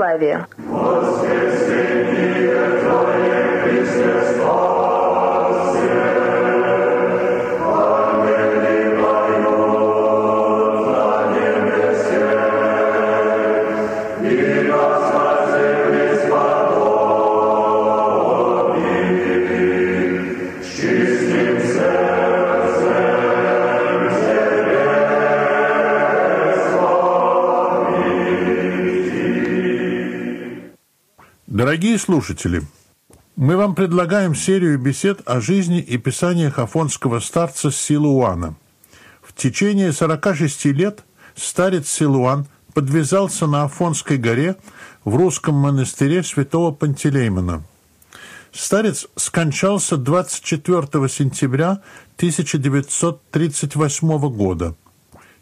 православия. Слушатели, мы вам предлагаем серию бесед о жизни и писаниях афонского старца Силуана. В течение 46 лет старец Силуан подвязался на Афонской горе в русском монастыре святого Пантелеймона. Старец скончался 24 сентября 1938 года.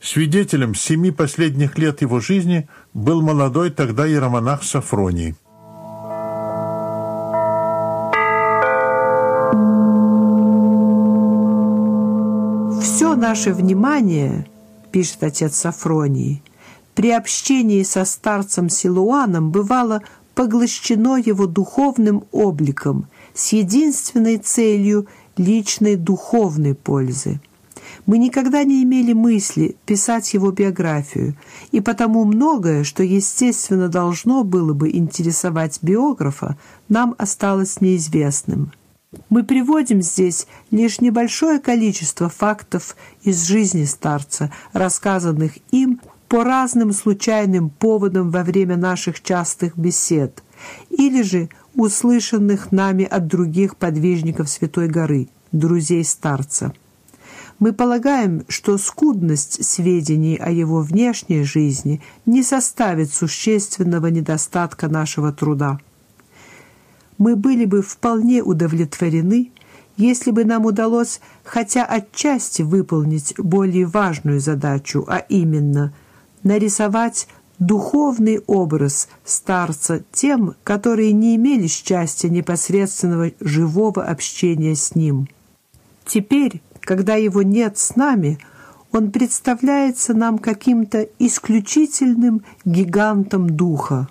Свидетелем семи последних лет его жизни был молодой тогда иеромонах Сафроний. Наше внимание, пишет отец Сафроний, при общении со старцем Силуаном бывало поглощено его духовным обликом с единственной целью личной духовной пользы. Мы никогда не имели мысли писать его биографию, и потому многое, что, естественно, должно было бы интересовать биографа, нам осталось неизвестным. Мы приводим здесь лишь небольшое количество фактов из жизни старца, рассказанных им по разным случайным поводам во время наших частых бесед, или же услышанных нами от других подвижников Святой Горы, друзей старца. Мы полагаем, что скудность сведений о его внешней жизни не составит существенного недостатка нашего труда мы были бы вполне удовлетворены, если бы нам удалось хотя отчасти выполнить более важную задачу, а именно нарисовать духовный образ старца тем, которые не имели счастья непосредственного живого общения с ним. Теперь, когда его нет с нами, он представляется нам каким-то исключительным гигантом духа.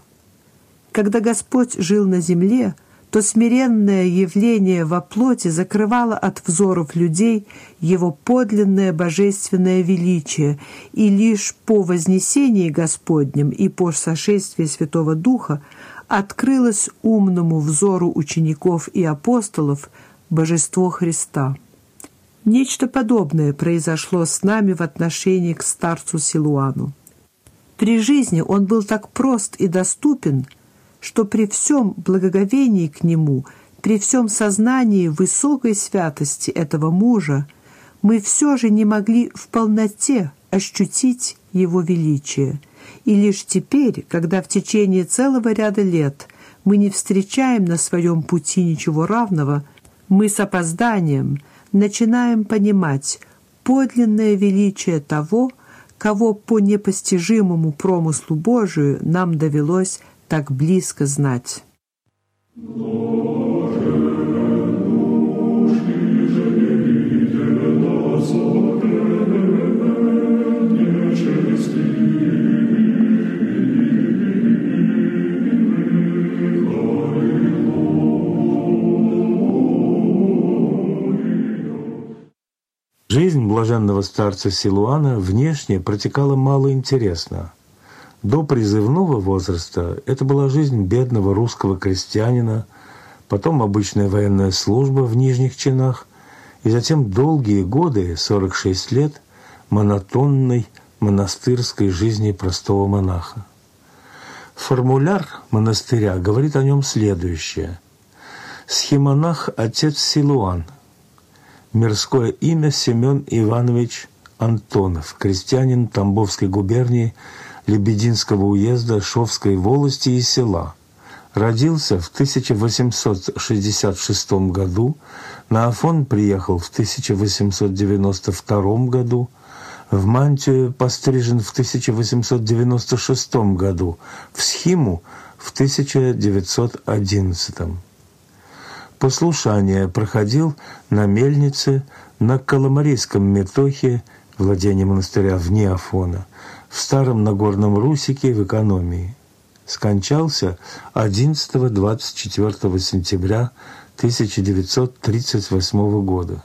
Когда Господь жил на земле – то смиренное явление во плоти закрывало от взоров людей его подлинное божественное величие, и лишь по вознесении Господнем и по сошествии Святого Духа открылось умному взору учеников и апостолов божество Христа. Нечто подобное произошло с нами в отношении к старцу Силуану. При жизни он был так прост и доступен – что при всем благоговении к нему, при всем сознании высокой святости этого мужа, мы все же не могли в полноте ощутить его величие. И лишь теперь, когда в течение целого ряда лет мы не встречаем на своем пути ничего равного, мы с опозданием начинаем понимать подлинное величие того, кого по непостижимому промыслу Божию нам довелось так близко знать. Жизнь блаженного старца Силуана внешне протекала мало интересно – до призывного возраста это была жизнь бедного русского крестьянина, потом обычная военная служба в нижних чинах, и затем долгие годы, 46 лет, монотонной монастырской жизни простого монаха. Формуляр монастыря говорит о нем следующее. Схемонах отец Силуан. Мирское имя Семен Иванович Антонов, крестьянин Тамбовской губернии – Лебединского уезда Шовской волости и села. Родился в 1866 году, на Афон приехал в 1892 году, в Мантию пострижен в 1896 году, в Схиму в 1911. Послушание проходил на мельнице на Коломарийском метохе, владение монастыря вне Афона – в старом Нагорном Русике в экономии. скончался 11-24 сентября 1938 года.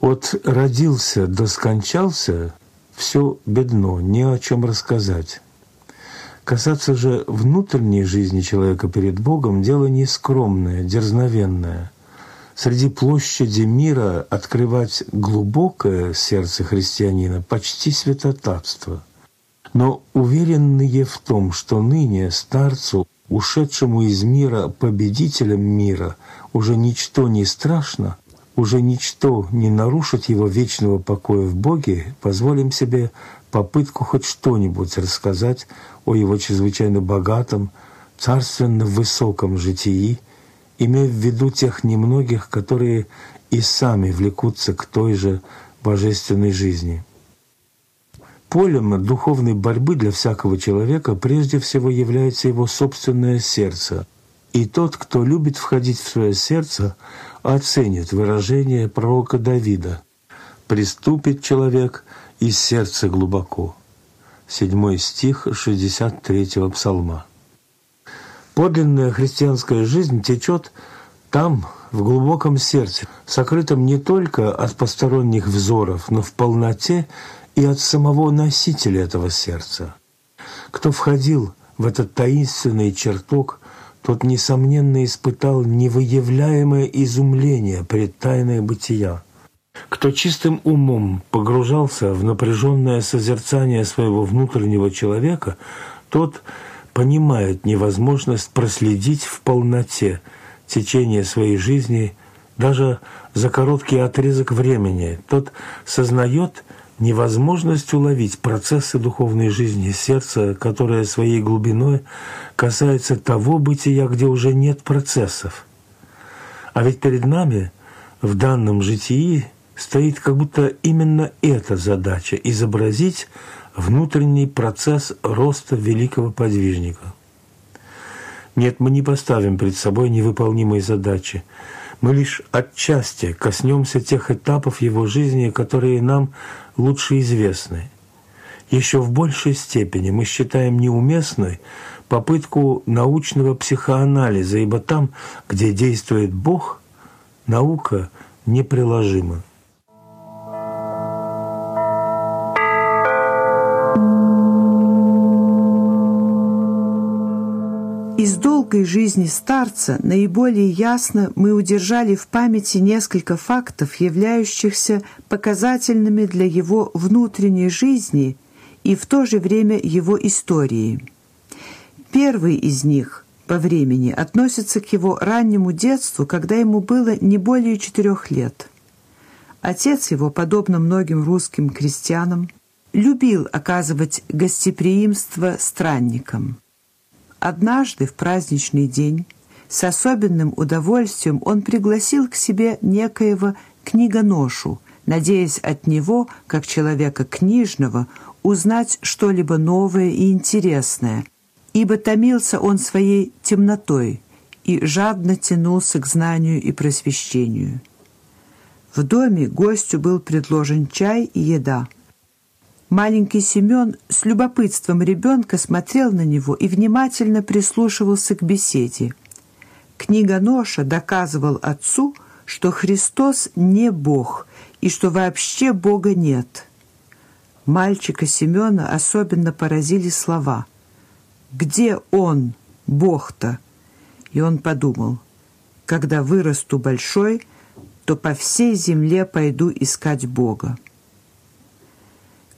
От родился до скончался все бедно, не о чем рассказать. Касаться же внутренней жизни человека перед Богом – дело нескромное, дерзновенное. Среди площади мира открывать глубокое сердце христианина – почти святотатство. Но уверенные в том, что ныне старцу, ушедшему из мира победителем мира, уже ничто не страшно – уже ничто не нарушит его вечного покоя в Боге, позволим себе попытку хоть что-нибудь рассказать о его чрезвычайно богатом, царственно высоком житии, имея в виду тех немногих, которые и сами влекутся к той же божественной жизни. Полем духовной борьбы для всякого человека прежде всего является его собственное сердце. И тот, кто любит входить в свое сердце, оценит выражение пророка Давида «Приступит человек из сердца глубоко». Седьмой стих 63-го псалма. Подлинная христианская жизнь течет там, в глубоком сердце, сокрытом не только от посторонних взоров, но в полноте и от самого носителя этого сердца. Кто входил в этот таинственный чертог тот, несомненно, испытал невыявляемое изумление пред тайное бытия. Кто чистым умом погружался в напряженное созерцание своего внутреннего человека, тот понимает невозможность проследить в полноте течение своей жизни даже за короткий отрезок времени. Тот сознает невозможность уловить процессы духовной жизни сердца, которое своей глубиной касается того бытия, где уже нет процессов. А ведь перед нами в данном житии стоит как будто именно эта задача – изобразить внутренний процесс роста великого подвижника. Нет, мы не поставим перед собой невыполнимой задачи – мы лишь отчасти коснемся тех этапов его жизни, которые нам лучше известны. Еще в большей степени мы считаем неуместной попытку научного психоанализа, ибо там, где действует Бог, наука неприложима. Долгой жизни старца наиболее ясно мы удержали в памяти несколько фактов, являющихся показательными для его внутренней жизни и в то же время его истории. Первый из них по времени относится к его раннему детству, когда ему было не более четырех лет. Отец его, подобно многим русским крестьянам, любил оказывать гостеприимство странникам. Однажды в праздничный день с особенным удовольствием он пригласил к себе некоего книгоношу, надеясь от него, как человека книжного, узнать что-либо новое и интересное, ибо томился он своей темнотой и жадно тянулся к знанию и просвещению. В доме гостю был предложен чай и еда – Маленький Семен с любопытством ребенка смотрел на него и внимательно прислушивался к беседе. Книга Ноша доказывал отцу, что Христос не Бог и что вообще Бога нет. Мальчика Семена особенно поразили слова «Где Он, Бог-то?» И он подумал «Когда вырасту большой, то по всей земле пойду искать Бога».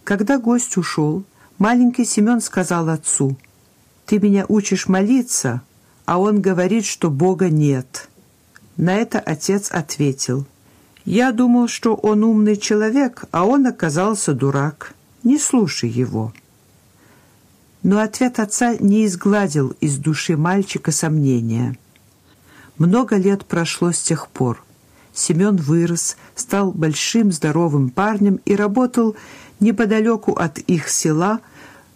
Когда гость ушел, маленький Семен сказал отцу, «Ты меня учишь молиться, а он говорит, что Бога нет». На это отец ответил, «Я думал, что он умный человек, а он оказался дурак. Не слушай его». Но ответ отца не изгладил из души мальчика сомнения. Много лет прошло с тех пор. Семен вырос, стал большим здоровым парнем и работал неподалеку от их села,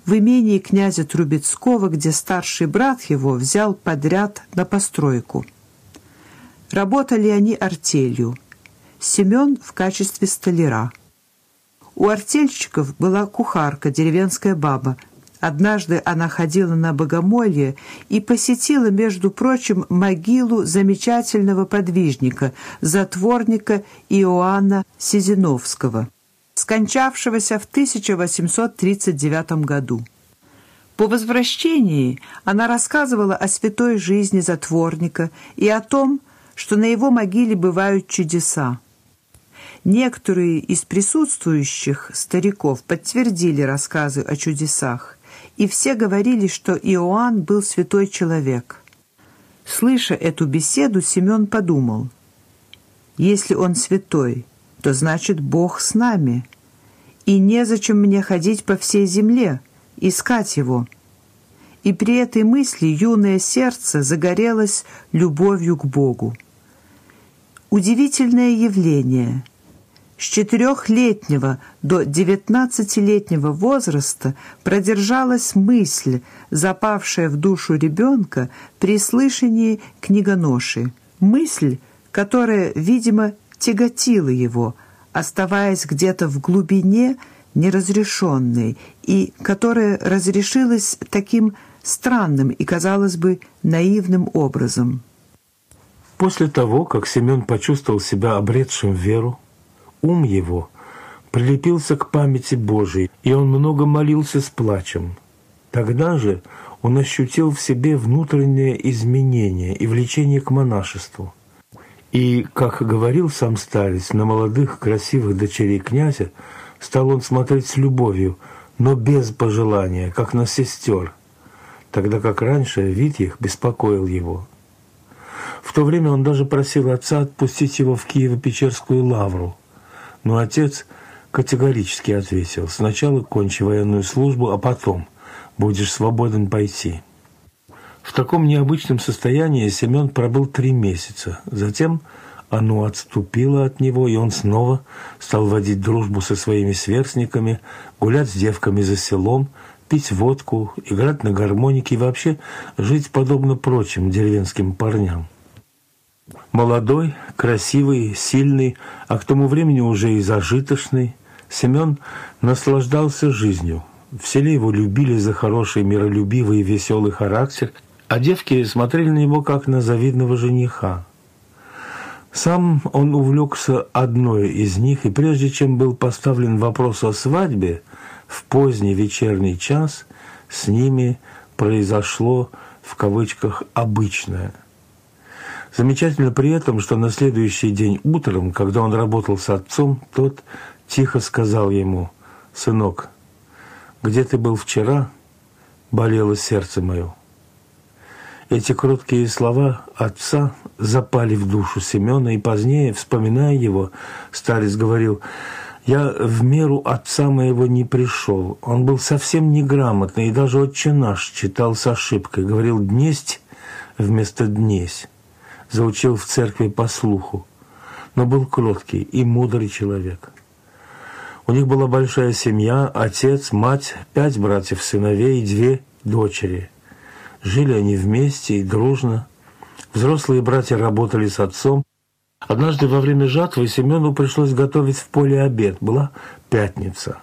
в имении князя Трубецкого, где старший брат его взял подряд на постройку. Работали они артелью. Семен в качестве столяра. У артельщиков была кухарка, деревенская баба. Однажды она ходила на богомолье и посетила, между прочим, могилу замечательного подвижника, затворника Иоанна Сизиновского, скончавшегося в 1839 году. По возвращении она рассказывала о святой жизни затворника и о том, что на его могиле бывают чудеса. Некоторые из присутствующих стариков подтвердили рассказы о чудесах, и все говорили, что Иоанн был святой человек. Слыша эту беседу, Семен подумал, «Если он святой, то значит Бог с нами, и незачем мне ходить по всей земле, искать его». И при этой мысли юное сердце загорелось любовью к Богу. Удивительное явление – с четырехлетнего до девятнадцатилетнего возраста продержалась мысль, запавшая в душу ребенка при слышании книгоноши. Мысль, которая, видимо, тяготила его, оставаясь где-то в глубине неразрешенной, и которая разрешилась таким странным и, казалось бы, наивным образом. После того, как Семен почувствовал себя обретшим веру, ум его прилепился к памяти Божией, и он много молился с плачем. Тогда же он ощутил в себе внутреннее изменение и влечение к монашеству. И, как говорил сам старец, на молодых красивых дочерей князя стал он смотреть с любовью, но без пожелания, как на сестер, тогда как раньше вид их беспокоил его. В то время он даже просил отца отпустить его в Киево-Печерскую лавру – но отец категорически ответил, сначала кончи военную службу, а потом будешь свободен пойти. В таком необычном состоянии Семен пробыл три месяца. Затем оно отступило от него, и он снова стал водить дружбу со своими сверстниками, гулять с девками за селом, пить водку, играть на гармонике и вообще жить подобно прочим деревенским парням. Молодой, красивый, сильный, а к тому времени уже и зажиточный, Семен наслаждался жизнью. В селе его любили за хороший, миролюбивый и веселый характер, а девки смотрели на него как на завидного жениха. Сам он увлекся одной из них, и прежде чем был поставлен вопрос о свадьбе, в поздний вечерний час с ними произошло в кавычках «обычное». Замечательно при этом, что на следующий день утром, когда он работал с отцом, тот тихо сказал ему, «Сынок, где ты был вчера, болело сердце мое». Эти кроткие слова отца запали в душу Семена, и позднее, вспоминая его, старец говорил, «Я в меру отца моего не пришел. Он был совсем неграмотный, и даже «Отче наш» читал с ошибкой, говорил «днесть» вместо «днесь» заучил в церкви по слуху, но был кроткий и мудрый человек. У них была большая семья, отец, мать, пять братьев-сыновей и две дочери. Жили они вместе и дружно. Взрослые братья работали с отцом. Однажды во время жатвы Семену пришлось готовить в поле обед. Была пятница.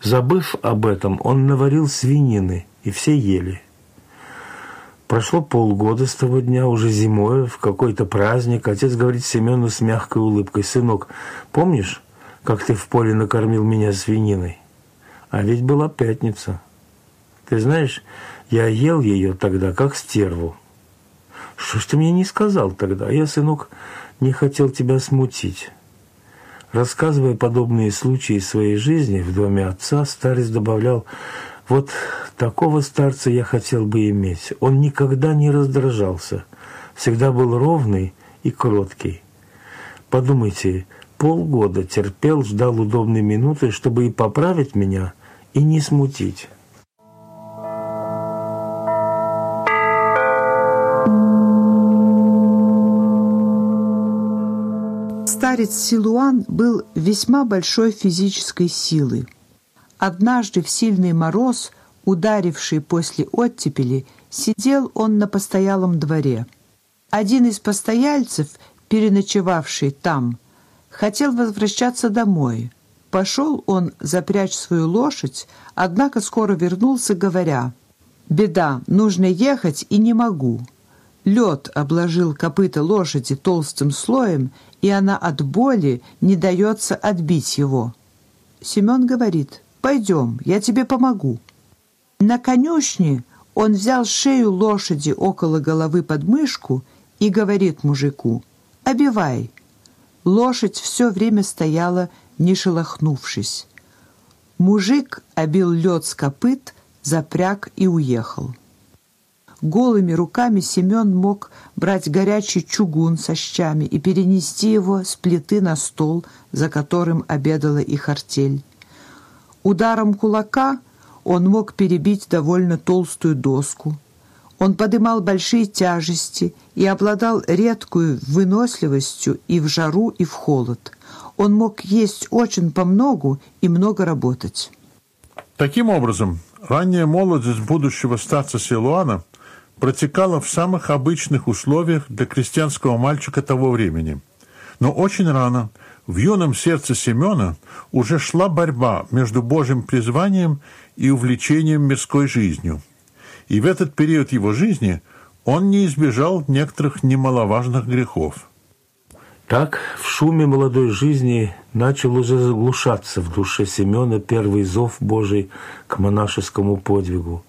Забыв об этом, он наварил свинины, и все ели. Прошло полгода с того дня, уже зимой, в какой-то праздник. Отец говорит Семену с мягкой улыбкой, «Сынок, помнишь, как ты в поле накормил меня свининой? А ведь была пятница. Ты знаешь, я ел ее тогда, как стерву. Что ж ты мне не сказал тогда? Я, сынок, не хотел тебя смутить». Рассказывая подобные случаи своей жизни в доме отца, старец добавлял, вот такого старца я хотел бы иметь. Он никогда не раздражался, всегда был ровный и кроткий. Подумайте, полгода терпел, ждал удобной минуты, чтобы и поправить меня, и не смутить. Старец Силуан был весьма большой физической силы. Однажды в сильный мороз, ударивший после оттепели, сидел он на постоялом дворе. Один из постояльцев, переночевавший там, хотел возвращаться домой. Пошел он запрячь свою лошадь, однако скоро вернулся, говоря, «Беда, нужно ехать и не могу». Лед обложил копыта лошади толстым слоем, и она от боли не дается отбить его. Семен говорит, «Пойдем, я тебе помогу». На конюшне он взял шею лошади около головы под мышку и говорит мужику, «Обивай». Лошадь все время стояла, не шелохнувшись. Мужик обил лед с копыт, запряг и уехал. Голыми руками Семен мог брать горячий чугун со щами и перенести его с плиты на стол, за которым обедала их артель. Ударом кулака он мог перебить довольно толстую доску. Он подымал большие тяжести и обладал редкую выносливостью и в жару, и в холод. Он мог есть очень помногу и много работать. Таким образом, ранняя молодость будущего старца Силуана протекала в самых обычных условиях для крестьянского мальчика того времени. Но очень рано в юном сердце Семена уже шла борьба между Божьим призванием и увлечением мирской жизнью. И в этот период его жизни он не избежал некоторых немаловажных грехов. Так в шуме молодой жизни начал уже заглушаться в душе Семена первый зов Божий к монашескому подвигу.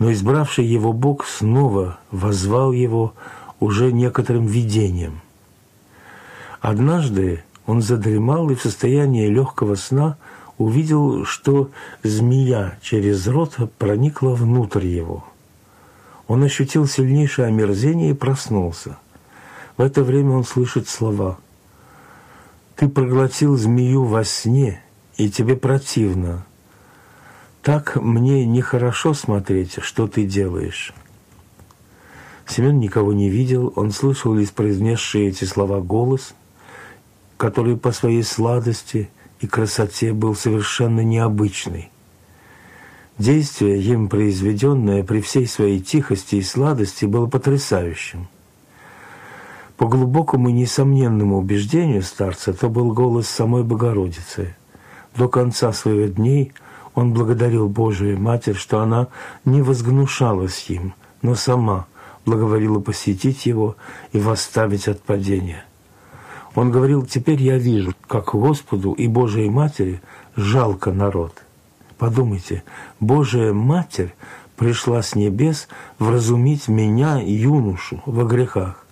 Но избравший его Бог снова возвал его уже некоторым видением. Однажды он задремал и в состоянии легкого сна увидел, что змея через рот проникла внутрь его. Он ощутил сильнейшее омерзение и проснулся. В это время он слышит слова «Ты проглотил змею во сне, и тебе противно. Так мне нехорошо смотреть, что ты делаешь». Семен никого не видел, он слышал лишь произнесшие эти слова голос, который по своей сладости – и красоте был совершенно необычный. Действие, им произведенное при всей своей тихости и сладости, было потрясающим. По глубокому и несомненному убеждению старца, то был голос самой Богородицы. До конца своих дней он благодарил Божию Матерь, что она не возгнушалась им, но сама благоволила посетить его и восставить от падения. Он говорил, теперь я вижу, как Господу и Божией Матери жалко народ. Подумайте, Божия Матерь пришла с небес вразумить меня, юношу, во грехах.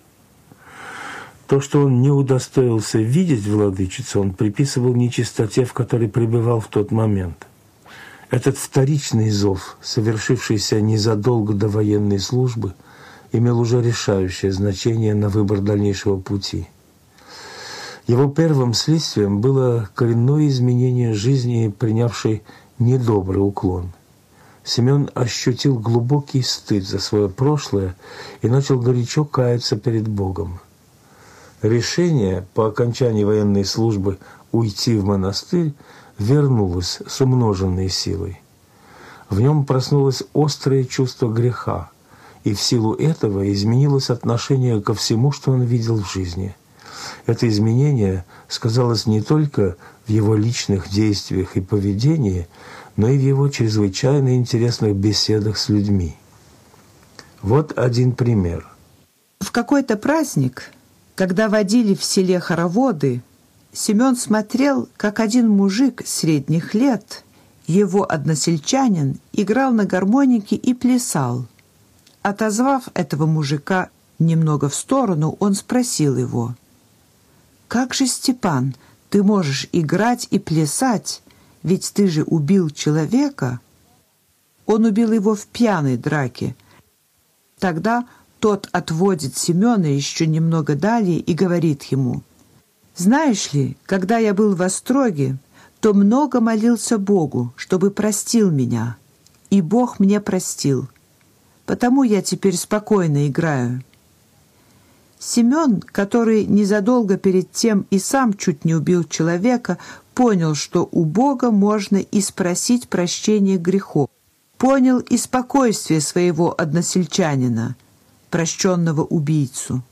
То, что он не удостоился видеть владычицу, он приписывал нечистоте, в которой пребывал в тот момент. Этот вторичный зов, совершившийся незадолго до военной службы, имел уже решающее значение на выбор дальнейшего пути – его первым следствием было коренное изменение жизни, принявшей недобрый уклон. Семен ощутил глубокий стыд за свое прошлое и начал горячо каяться перед Богом. Решение по окончании военной службы уйти в монастырь вернулось с умноженной силой. В нем проснулось острое чувство греха, и в силу этого изменилось отношение ко всему, что он видел в жизни – это изменение сказалось не только в его личных действиях и поведении, но и в его чрезвычайно интересных беседах с людьми. Вот один пример. В какой-то праздник, когда водили в селе хороводы, Семен смотрел, как один мужик средних лет, его односельчанин, играл на гармонике и плясал. Отозвав этого мужика немного в сторону, он спросил его – «Как же, Степан, ты можешь играть и плясать, ведь ты же убил человека?» Он убил его в пьяной драке. Тогда тот отводит Семена еще немного далее и говорит ему, «Знаешь ли, когда я был в Остроге, то много молился Богу, чтобы простил меня, и Бог мне простил. Потому я теперь спокойно играю». Семен, который незадолго перед тем и сам чуть не убил человека, понял, что у Бога можно и спросить прощения грехов. Понял и спокойствие своего односельчанина, прощенного убийцу.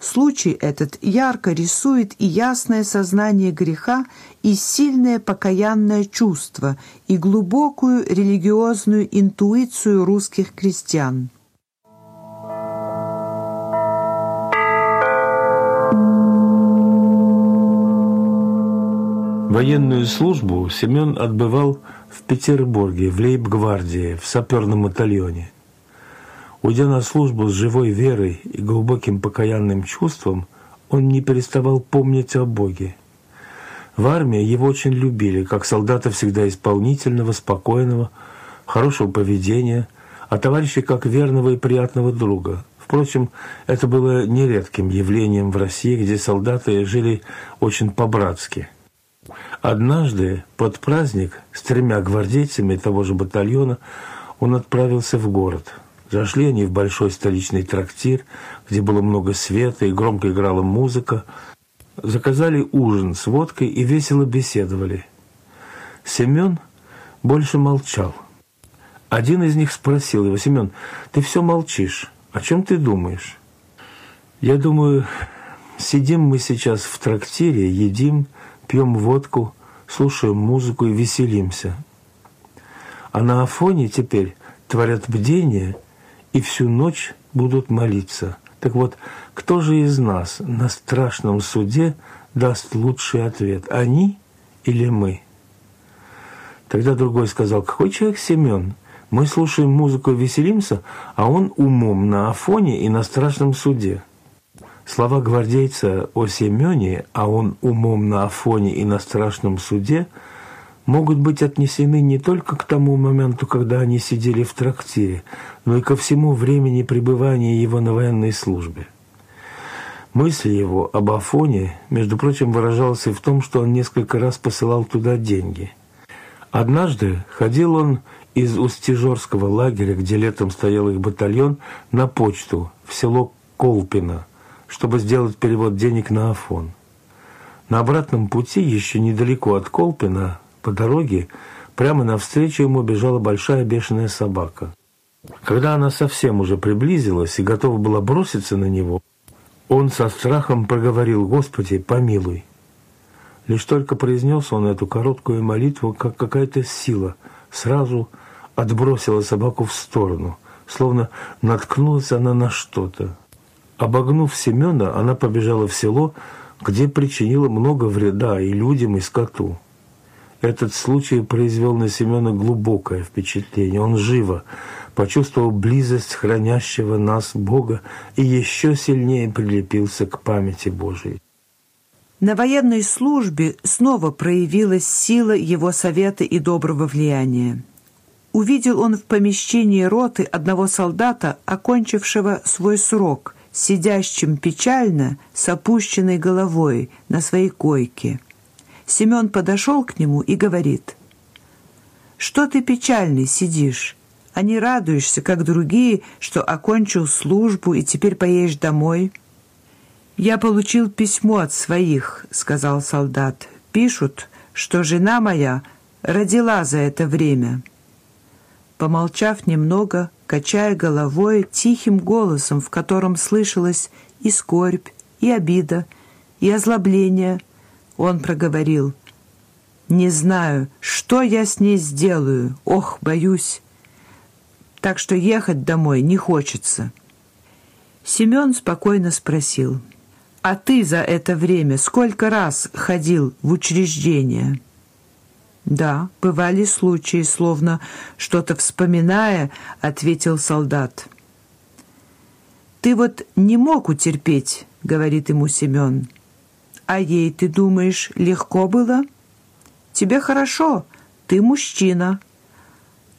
Случай этот ярко рисует и ясное сознание греха, и сильное покаянное чувство, и глубокую религиозную интуицию русских крестьян. Военную службу Семен отбывал в Петербурге, в лейб-гвардии, в саперном батальоне. Уйдя на службу с живой верой и глубоким покаянным чувством, он не переставал помнить о Боге. В армии его очень любили, как солдата всегда исполнительного, спокойного, хорошего поведения, а товарища как верного и приятного друга. Впрочем, это было нередким явлением в России, где солдаты жили очень по-братски – Однажды под праздник с тремя гвардейцами того же батальона он отправился в город. Зашли они в большой столичный трактир, где было много света и громко играла музыка. Заказали ужин с водкой и весело беседовали. Семен больше молчал. Один из них спросил его, «Семен, ты все молчишь. О чем ты думаешь?» «Я думаю, сидим мы сейчас в трактире, едим, пьем водку, слушаем музыку и веселимся. А на Афоне теперь творят бдение и всю ночь будут молиться. Так вот, кто же из нас на страшном суде даст лучший ответ, они или мы? Тогда другой сказал, какой человек Семен? Мы слушаем музыку и веселимся, а он умом на Афоне и на страшном суде. Слова гвардейца о Семене, а он умом на Афоне и на страшном суде, могут быть отнесены не только к тому моменту, когда они сидели в трактире, но и ко всему времени пребывания его на военной службе. Мысль его об Афоне, между прочим, выражалась и в том, что он несколько раз посылал туда деньги. Однажды ходил он из Устижорского лагеря, где летом стоял их батальон, на почту в село Колпино – чтобы сделать перевод денег на Афон. На обратном пути, еще недалеко от Колпина, по дороге, прямо навстречу ему бежала большая бешеная собака. Когда она совсем уже приблизилась и готова была броситься на него, он со страхом проговорил «Господи, помилуй». Лишь только произнес он эту короткую молитву, как какая-то сила сразу отбросила собаку в сторону, словно наткнулась она на что-то. Обогнув Семена, она побежала в село, где причинила много вреда и людям, и скоту. Этот случай произвел на Семена глубокое впечатление. Он живо почувствовал близость хранящего нас Бога и еще сильнее прилепился к памяти Божией. На военной службе снова проявилась сила его совета и доброго влияния. Увидел он в помещении роты одного солдата, окончившего свой срок – сидящим печально с опущенной головой на своей койке. Семен подошел к нему и говорит, «Что ты печальный сидишь, а не радуешься, как другие, что окончил службу и теперь поедешь домой?» «Я получил письмо от своих», — сказал солдат. «Пишут, что жена моя родила за это время». Помолчав немного, качая головой тихим голосом, в котором слышалась и скорбь, и обида, и озлобление, он проговорил, «Не знаю, что я с ней сделаю, ох, боюсь, так что ехать домой не хочется». Семен спокойно спросил, «А ты за это время сколько раз ходил в учреждение?» «Да, бывали случаи, словно что-то вспоминая», — ответил солдат. «Ты вот не мог утерпеть», — говорит ему Семен. «А ей, ты думаешь, легко было? Тебе хорошо, ты мужчина,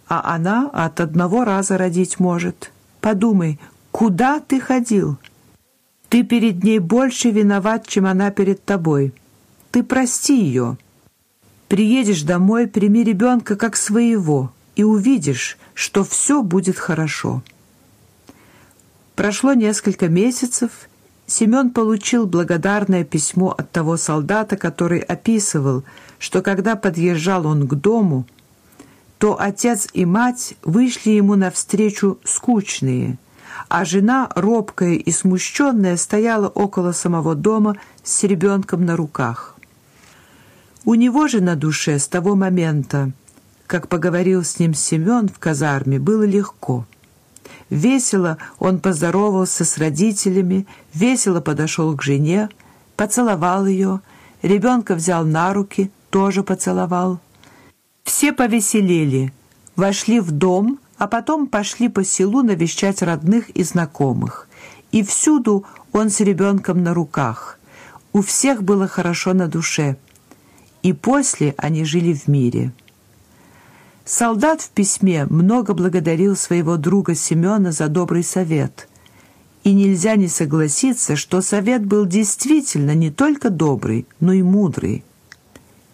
а она от одного раза родить может. Подумай, куда ты ходил? Ты перед ней больше виноват, чем она перед тобой. Ты прости ее». Приедешь домой, прими ребенка как своего и увидишь, что все будет хорошо. Прошло несколько месяцев, Семен получил благодарное письмо от того солдата, который описывал, что когда подъезжал он к дому, то отец и мать вышли ему навстречу скучные, а жена, робкая и смущенная, стояла около самого дома с ребенком на руках. У него же на душе с того момента, как поговорил с ним Семен в казарме, было легко. Весело он поздоровался с родителями, весело подошел к жене, поцеловал ее, ребенка взял на руки, тоже поцеловал. Все повеселели, вошли в дом, а потом пошли по селу навещать родных и знакомых. И всюду он с ребенком на руках. У всех было хорошо на душе. И после они жили в мире. Солдат в письме много благодарил своего друга Семена за добрый совет. И нельзя не согласиться, что совет был действительно не только добрый, но и мудрый.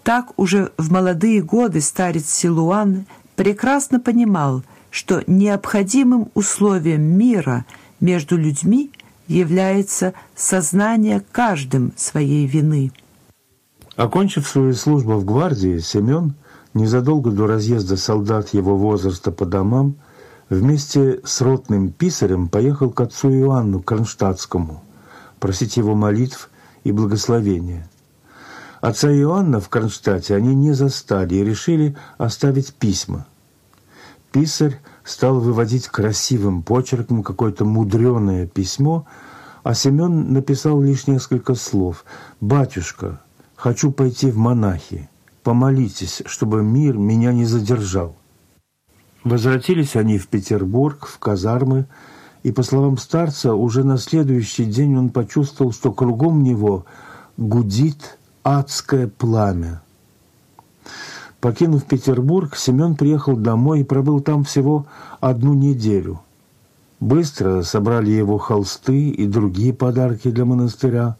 Так уже в молодые годы старец Силуан прекрасно понимал, что необходимым условием мира между людьми является сознание каждым своей вины. Окончив свою службу в гвардии, Семен – Незадолго до разъезда солдат его возраста по домам вместе с ротным писарем поехал к отцу Иоанну Кронштадтскому просить его молитв и благословения. Отца Иоанна в Кронштадте они не застали и решили оставить письма. Писарь стал выводить красивым почерком какое-то мудреное письмо, а Семен написал лишь несколько слов. «Батюшка, хочу пойти в монахи» помолитесь, чтобы мир меня не задержал. Возвратились они в Петербург, в казармы, и, по словам старца, уже на следующий день он почувствовал, что кругом него гудит адское пламя. Покинув Петербург, Семен приехал домой и пробыл там всего одну неделю. Быстро собрали его холсты и другие подарки для монастыря.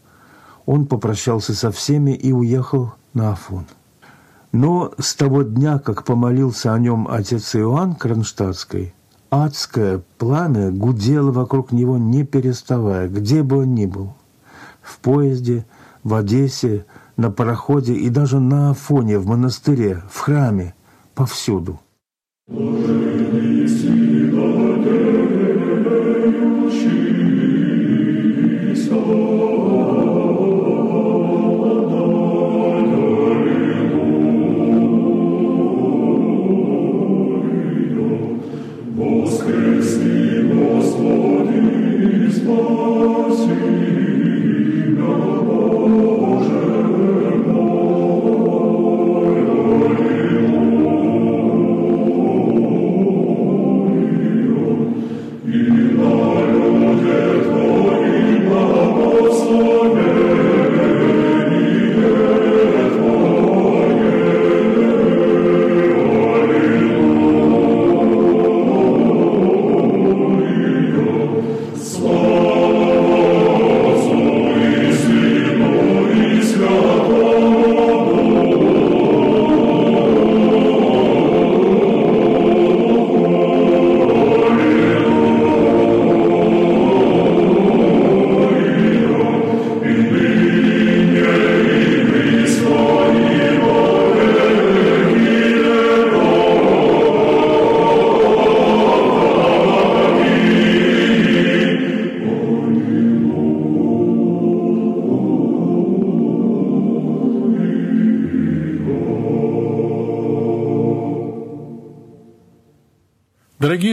Он попрощался со всеми и уехал на Афон. Но с того дня, как помолился о нем отец Иоанн Кронштадтской, адское пламя гудело вокруг него не переставая, где бы он ни был. В поезде, в Одессе, на пароходе и даже на Афоне, в монастыре, в храме, повсюду.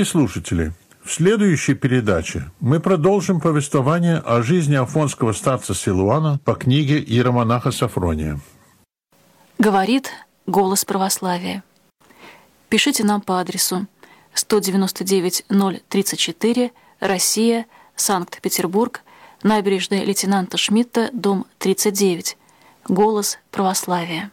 Дорогие слушатели, в следующей передаче мы продолжим повествование о жизни афонского старца Силуана по книге Иеромонаха Сафрония. Говорит «Голос православия». Пишите нам по адресу 199-034, Россия, Санкт-Петербург, набережная лейтенанта Шмидта, дом 39. «Голос православия».